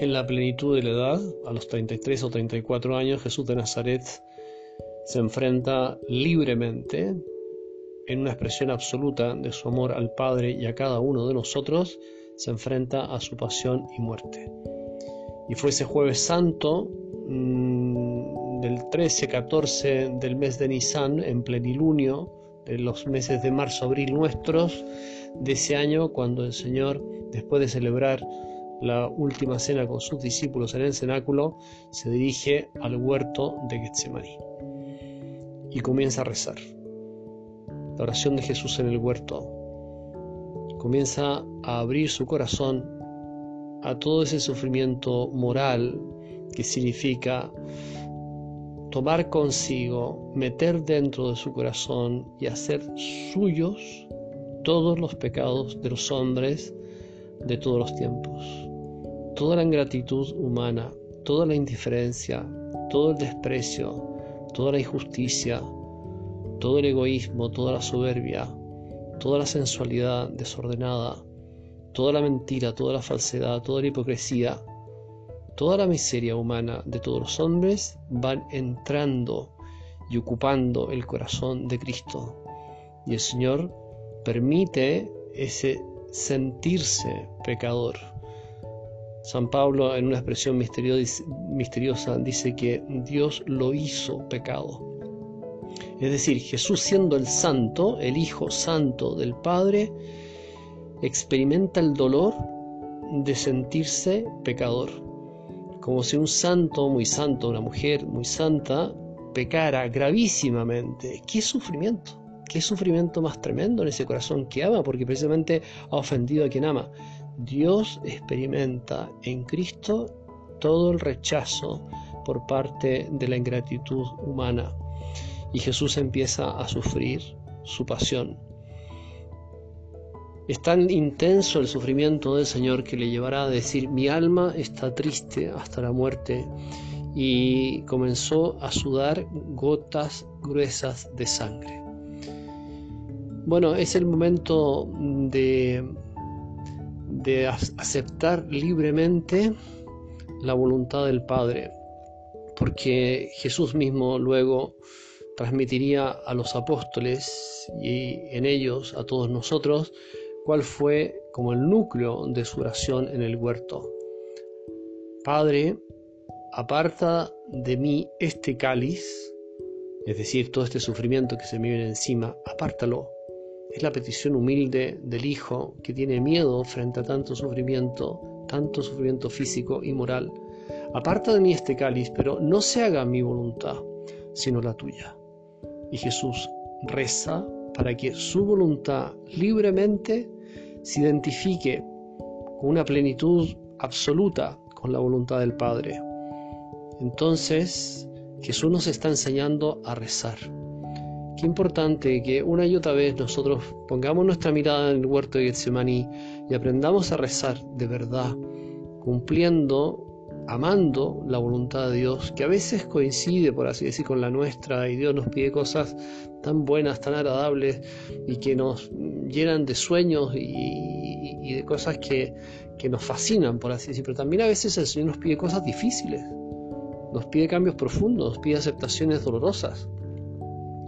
En la plenitud de la edad, a los 33 o 34 años, Jesús de Nazaret se enfrenta libremente, en una expresión absoluta de su amor al Padre y a cada uno de nosotros, se enfrenta a su pasión y muerte. Y fue ese jueves santo mm, del 13-14 del mes de Nisan, en plenilunio, de los meses de marzo-abril nuestros, de ese año, cuando el Señor, después de celebrar la última cena con sus discípulos en el cenáculo, se dirige al huerto de Getsemaní y comienza a rezar. La oración de Jesús en el huerto comienza a abrir su corazón a todo ese sufrimiento moral que significa tomar consigo, meter dentro de su corazón y hacer suyos todos los pecados de los hombres de todos los tiempos toda la ingratitud humana, toda la indiferencia, todo el desprecio, toda la injusticia, todo el egoísmo, toda la soberbia, toda la sensualidad desordenada, toda la mentira, toda la falsedad, toda la hipocresía, toda la miseria humana de todos los hombres van entrando y ocupando el corazón de Cristo. Y el Señor permite ese sentirse pecador San Pablo, en una expresión misteriosa, dice que Dios lo hizo pecado. Es decir, Jesús siendo el santo, el Hijo santo del Padre, experimenta el dolor de sentirse pecador. Como si un santo, muy santo, una mujer muy santa, pecara gravísimamente. ¿Qué sufrimiento? ¿Qué sufrimiento más tremendo en ese corazón que ama? Porque precisamente ha ofendido a quien ama. Dios experimenta en Cristo todo el rechazo por parte de la ingratitud humana y Jesús empieza a sufrir su pasión. Es tan intenso el sufrimiento del Señor que le llevará a decir, mi alma está triste hasta la muerte y comenzó a sudar gotas gruesas de sangre. Bueno, es el momento de de aceptar libremente la voluntad del Padre, porque Jesús mismo luego transmitiría a los apóstoles y en ellos a todos nosotros cuál fue como el núcleo de su oración en el huerto. Padre, aparta de mí este cáliz, es decir, todo este sufrimiento que se me viene encima, apártalo es la petición humilde del Hijo que tiene miedo frente a tanto sufrimiento, tanto sufrimiento físico y moral. Aparta de mí este cáliz, pero no se haga mi voluntad, sino la tuya. Y Jesús reza para que su voluntad libremente se identifique con una plenitud absoluta con la voluntad del Padre. Entonces, Jesús nos está enseñando a rezar. Qué importante que una y otra vez nosotros pongamos nuestra mirada en el huerto de Getsemaní y aprendamos a rezar de verdad, cumpliendo, amando la voluntad de Dios, que a veces coincide, por así decir, con la nuestra, y Dios nos pide cosas tan buenas, tan agradables, y que nos llenan de sueños y, de cosas que, que nos fascinan, por así decir, pero también a veces el Señor nos pide cosas difíciles, nos pide cambios profundos, nos pide aceptaciones dolorosas.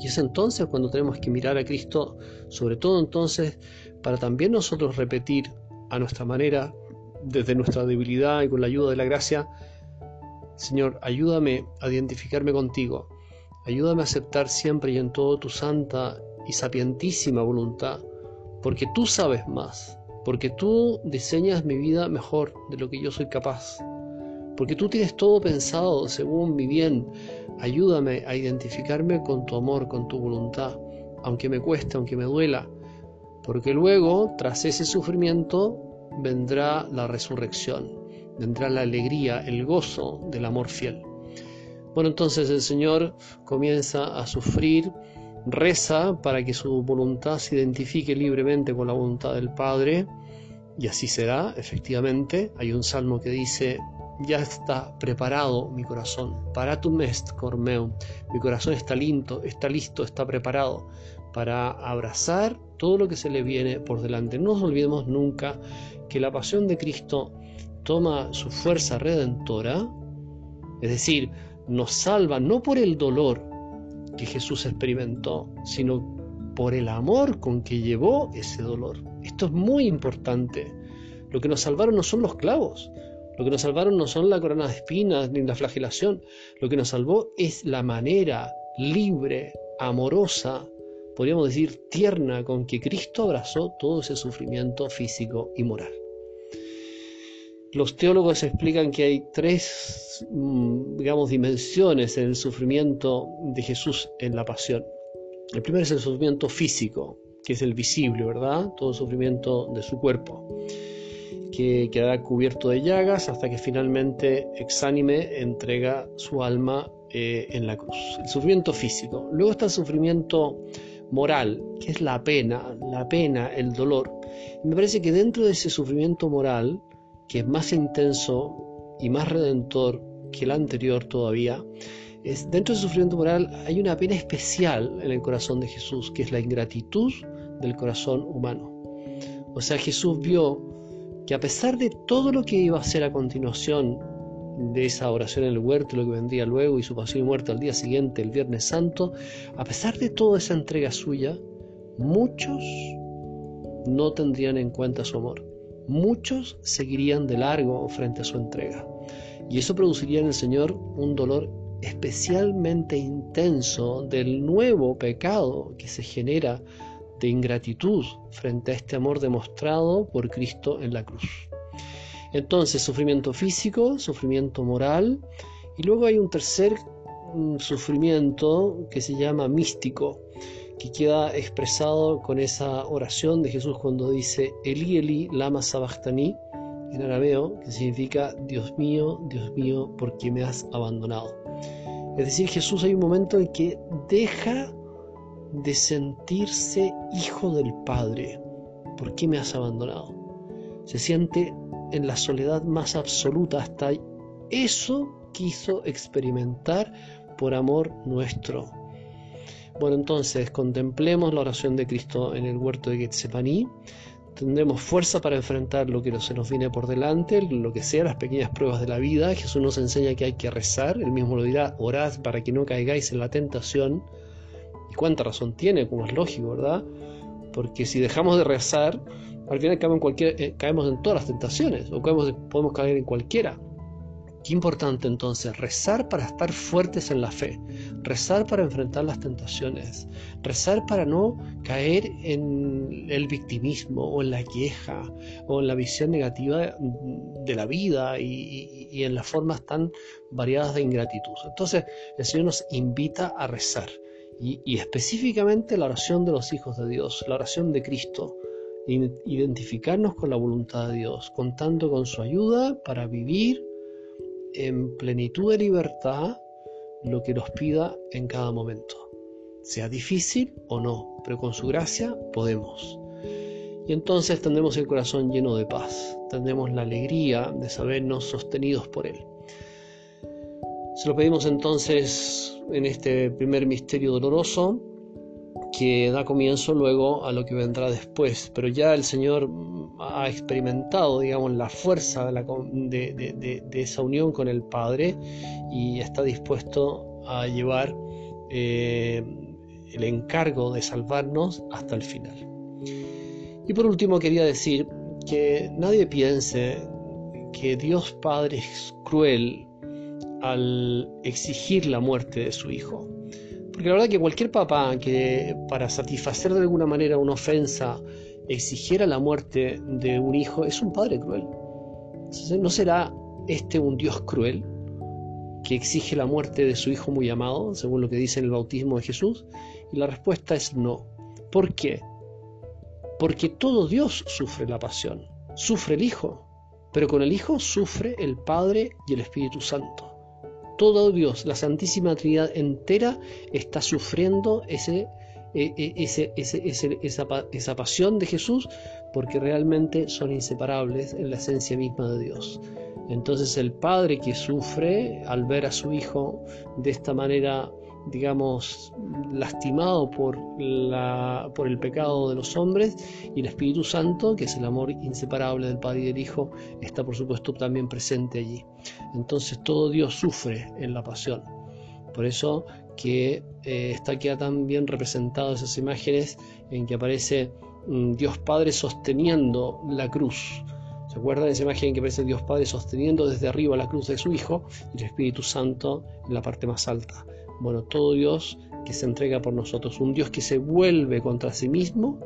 Y es entonces cuando tenemos que mirar a Cristo, sobre todo entonces, para también nosotros repetir a nuestra manera, desde nuestra debilidad y con la ayuda de la gracia, Señor, ayúdame a identificarme contigo, ayúdame a aceptar siempre y en todo tu santa y sapientísima voluntad, porque tú sabes más, porque tú diseñas mi vida mejor de lo que yo soy capaz, porque tú tienes todo pensado según mi bien, Ayúdame a identificarme con tu amor, con tu voluntad, aunque me cueste, aunque me duela, porque luego, tras ese sufrimiento, vendrá la resurrección, vendrá la alegría, el gozo del amor fiel. Bueno, entonces el Señor comienza a sufrir, reza para que su voluntad se identifique libremente con la voluntad del Padre, y así será, efectivamente. Hay un salmo que dice, ya está preparado mi corazón. Para tu mest, Cormeo. Mi corazón está lindo, está listo, está preparado para abrazar todo lo que se le viene por delante. No nos olvidemos nunca que la pasión de Cristo toma su fuerza redentora, es decir, nos salva no por el dolor que Jesús experimentó, sino por el amor con que llevó ese dolor. Esto es muy importante. Lo que nos salvaron no son los clavos, lo que nos salvaron no son la corona de espinas ni la flagelación, lo que nos salvó es la manera libre, amorosa, podríamos decir tierna, con que Cristo abrazó todo ese sufrimiento físico y moral. Los teólogos explican que hay tres, mm, digamos, dimensiones en el sufrimiento de Jesús en la pasión. El primero es el sufrimiento físico, que es el visible, ¿verdad? Todo el sufrimiento de su cuerpo, que quedará cubierto de llagas hasta que finalmente exánime entrega su alma eh, en la cruz. El sufrimiento físico. Luego está el sufrimiento moral, que es la pena, la pena, el dolor. Me parece que dentro de ese sufrimiento moral, que es más intenso y más redentor que el anterior todavía, es, dentro del sufrimiento moral hay una pena especial en el corazón de Jesús, que es la ingratitud del corazón humano. O sea, Jesús vio que a pesar de todo lo que iba a hacer a continuación de esa oración en el huerto, lo que vendría luego y su pasión y muerte al día siguiente, el Viernes Santo, a pesar de toda esa entrega suya, muchos no tendrían en cuenta su amor muchos seguirían de largo frente a su entrega. Y eso produciría en el Señor un dolor especialmente intenso del nuevo pecado que se genera de ingratitud frente a este amor demostrado por Cristo en la cruz. Entonces, sufrimiento físico, sufrimiento moral, y luego hay un tercer mm, sufrimiento que se llama místico, que queda expresado con esa oración de Jesús cuando dice Eli Eli lama sabachthani en arameo, que significa Dios mío, Dios mío, ¿por qué me has abandonado? Es decir, Jesús hay un momento en que deja de sentirse hijo del Padre. ¿Por qué me has abandonado? Se siente en la soledad más absoluta. Hasta eso quiso experimentar por amor nuestro. Bueno, entonces contemplemos la oración de Cristo en el huerto de Getsemaní. Tendremos fuerza para enfrentar lo que se nos viene por delante, lo que sea, las pequeñas pruebas de la vida. Jesús nos enseña que hay que rezar. Él mismo lo dirá, orad para que no caigáis en la tentación. ¿Y cuánta razón tiene? Como es lógico, ¿verdad? Porque si dejamos de rezar, al final caemos en, cualquier, eh, caemos en todas las tentaciones, o podemos caer en cualquiera. Qué importante entonces rezar para estar fuertes en la fe, rezar para enfrentar las tentaciones, rezar para no caer en el victimismo o en la queja o en la visión negativa de la vida y, en las formas tan variadas de ingratitud. Entonces el Señor nos invita a rezar y, específicamente la oración de los hijos de Dios, la oración de Cristo, identificarnos con la voluntad de Dios, contando con su ayuda para vivir en plenitud de libertad lo que nos pida en cada momento, sea difícil o no, pero con su gracia podemos. Y entonces tendremos el corazón lleno de paz, tendremos la alegría de sabernos sostenidos por Él. Se lo pedimos entonces en este primer misterio doloroso, que da comienzo luego a lo que vendrá después. Pero ya el Señor ha experimentado, digamos, la fuerza de, esa unión con el Padre y está dispuesto a llevar eh, el encargo de salvarnos hasta el final. Y por último quería decir que nadie piense que Dios Padre es cruel al exigir la muerte de su Hijo. Porque la verdad que cualquier papá que para satisfacer de alguna manera una ofensa exigiera la muerte de un hijo es un padre cruel. ¿No será este un Dios cruel que exige la muerte de su hijo muy amado, según lo que dice en el bautismo de Jesús? Y la respuesta es no. ¿Por qué? Porque todo Dios sufre la pasión, sufre el Hijo, pero con el Hijo sufre el Padre y el Espíritu Santo todo Dios, la Santísima Trinidad entera, está sufriendo ese, e, e, ese, esa, esa pasión de Jesús porque realmente son inseparables en la esencia misma de Dios. Entonces el Padre que sufre al ver a su Hijo de esta manera digamos, lastimado por, la, por el pecado de los hombres y el Espíritu Santo, que es el amor inseparable del Padre y del Hijo, está por supuesto también presente allí. Entonces todo Dios sufre en la pasión. Por eso que eh, está aquí también representado esas imágenes en que aparece mm, Dios Padre sosteniendo la cruz. ¿Se acuerdan de esa imagen en que aparece Dios Padre sosteniendo desde arriba la cruz de su Hijo y el Espíritu Santo en la parte más alta? Bueno, todo Dios que se entrega por nosotros, un Dios que se vuelve contra sí mismo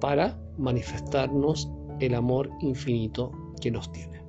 para manifestarnos el amor infinito que nos tiene.